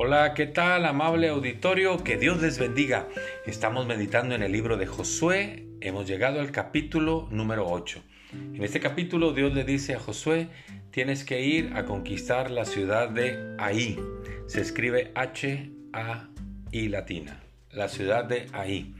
Hola, ¿qué tal, amable auditorio? Que Dios les bendiga. Estamos meditando en el libro de Josué. Hemos llegado al capítulo número 8. En este capítulo Dios le dice a Josué, tienes que ir a conquistar la ciudad de Ahí. Se escribe H-A-I latina. La ciudad de Ahí.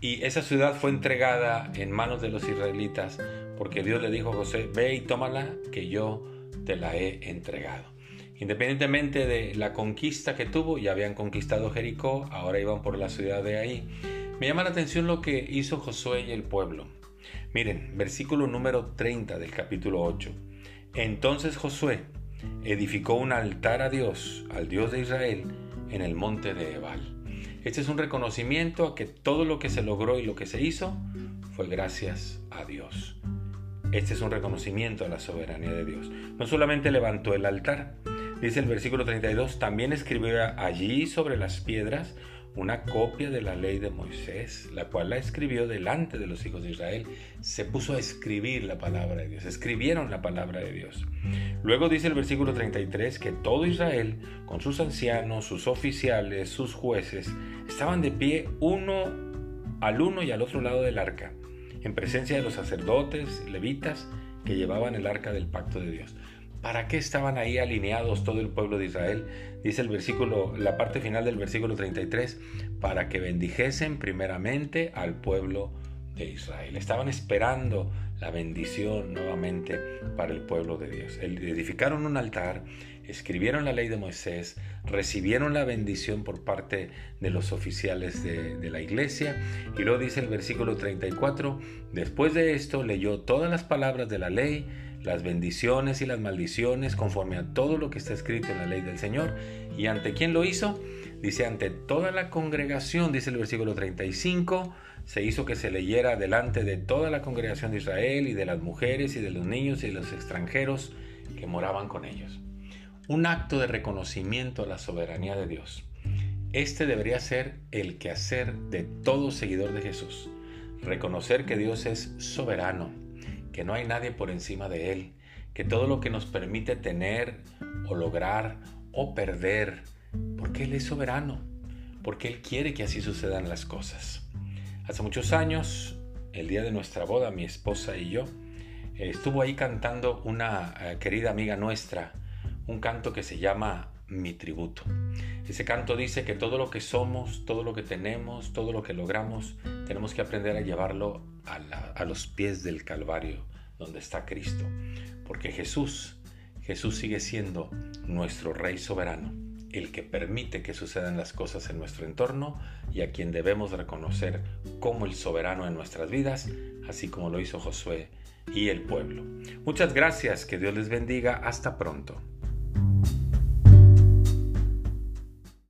Y esa ciudad fue entregada en manos de los israelitas porque Dios le dijo a José, ve y tómala que yo te la he entregado. Independientemente de la conquista que tuvo, ya habían conquistado Jericó, ahora iban por la ciudad de ahí. Me llama la atención lo que hizo Josué y el pueblo. Miren, versículo número 30 del capítulo 8. Entonces Josué edificó un altar a Dios, al Dios de Israel, en el monte de Ebal. Este es un reconocimiento a que todo lo que se logró y lo que se hizo fue gracias a Dios. Este es un reconocimiento a la soberanía de Dios. No solamente levantó el altar, dice el versículo 32, también escribió allí sobre las piedras una copia de la ley de Moisés, la cual la escribió delante de los hijos de Israel. Se puso a escribir la palabra de Dios, escribieron la palabra de Dios. Luego dice el versículo 33 que todo Israel, con sus ancianos, sus oficiales, sus jueces, estaban de pie uno al uno y al otro lado del arca, en presencia de los sacerdotes, levitas, que llevaban el arca del pacto de Dios. ¿Para qué estaban ahí alineados todo el pueblo de Israel? Dice el versículo, la parte final del versículo 33, para que bendijesen primeramente al pueblo de Israel. Estaban esperando la bendición nuevamente para el pueblo de Dios. Edificaron un altar, escribieron la ley de Moisés, recibieron la bendición por parte de los oficiales de, de, la iglesia. Y luego dice el versículo 34, después de esto leyó todas las palabras de la ley las bendiciones y las maldiciones conforme a todo lo que está escrito en la ley del Señor. ¿Y ante quién lo hizo? Dice, ante toda la congregación, dice el versículo 35, se hizo que se leyera delante de toda la congregación de Israel y de las mujeres y de los niños y de los extranjeros que moraban con ellos. Un acto de reconocimiento a la soberanía de Dios. Este debería ser el quehacer de todo seguidor de Jesús. Reconocer que Dios es soberano, que no hay nadie por encima de Él, que todo lo que nos permite tener o lograr o perder, porque Él es soberano, porque Él quiere que así sucedan las cosas. Hace muchos años, el día de nuestra boda, mi esposa y yo, estuvo ahí cantando una eh, querida amiga nuestra, un canto que se llama Mi tributo. Ese canto dice que todo lo que somos, todo lo que tenemos, todo lo que logramos, tenemos que aprender a llevarlo a, los pies del Calvario, donde está Cristo. Porque Jesús, Jesús sigue siendo nuestro Rey soberano, el que permite que sucedan las cosas en nuestro entorno y a quien debemos reconocer como el soberano en nuestras vidas, así como lo hizo Josué y el pueblo. Muchas gracias, que Dios les bendiga, hasta pronto.